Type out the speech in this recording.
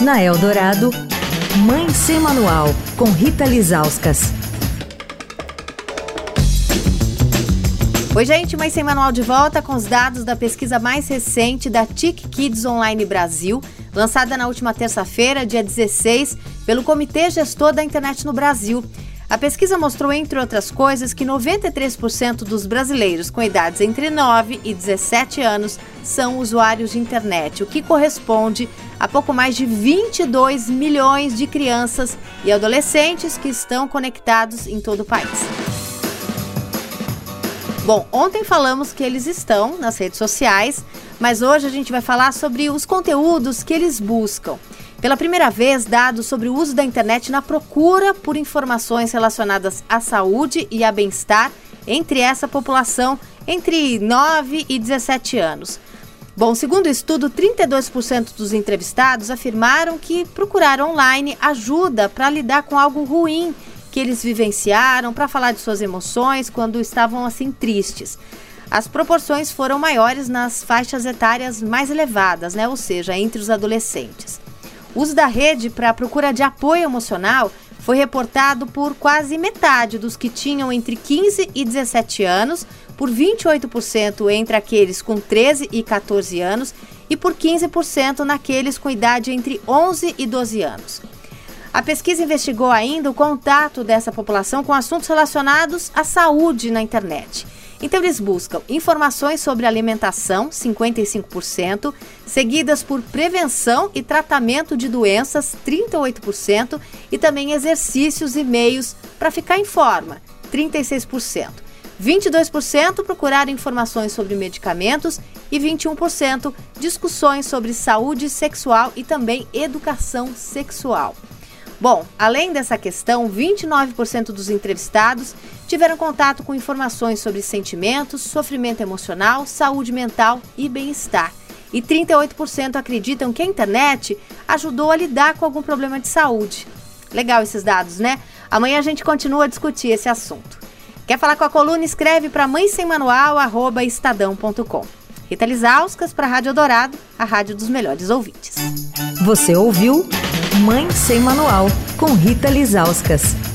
Na Eldorado, Mãe Sem Manual, com Rita Lizauskas. Oi, gente, Mãe Sem Manual de volta com os dados da pesquisa mais recente da TIC Kids Online Brasil, lançada na última terça-feira, dia 16, pelo Comitê Gestor da Internet no Brasil. A pesquisa mostrou, entre outras coisas, que 93% dos brasileiros com idades entre 9 e 17 anos são usuários de internet, o que corresponde a pouco mais de 22 milhões de crianças e adolescentes que estão conectados em todo o país. Bom, ontem falamos que eles estão nas redes sociais, mas hoje a gente vai falar sobre os conteúdos que eles buscam. Pela primeira vez, dados sobre o uso da internet na procura por informações relacionadas à saúde e a bem-estar entre essa população entre 9 e 17 anos. Bom, segundo o estudo, 32% dos entrevistados afirmaram que procurar online ajuda para lidar com algo ruim que eles vivenciaram, para falar de suas emoções quando estavam assim tristes. As proporções foram maiores nas faixas etárias mais elevadas, né? ou seja, entre os adolescentes. Uso da rede para procura de apoio emocional foi reportado por quase metade dos que tinham entre 15 e 17 anos, por 28% entre aqueles com 13 e 14 anos e por 15% naqueles com idade entre 11 e 12 anos. A pesquisa investigou ainda o contato dessa população com assuntos relacionados à saúde na internet. Então, eles buscam informações sobre alimentação, 55%, seguidas por prevenção e tratamento de doenças, 38%, e também exercícios e meios para ficar em forma, 36%. 22% procuraram informações sobre medicamentos e 21% discussões sobre saúde sexual e também educação sexual. Bom, além dessa questão, 29% dos entrevistados tiveram contato com informações sobre sentimentos, sofrimento emocional, saúde mental e bem-estar. E 38% acreditam que a internet ajudou a lidar com algum problema de saúde. Legal esses dados, né? Amanhã a gente continua a discutir esse assunto. Quer falar com a coluna? Escreve para mãe sem manual, estadão.com. Rita Lisauskas para a Rádio Dourado, a rádio dos melhores ouvintes. Você ouviu Mãe Sem Manual, com Rita Lisauskas.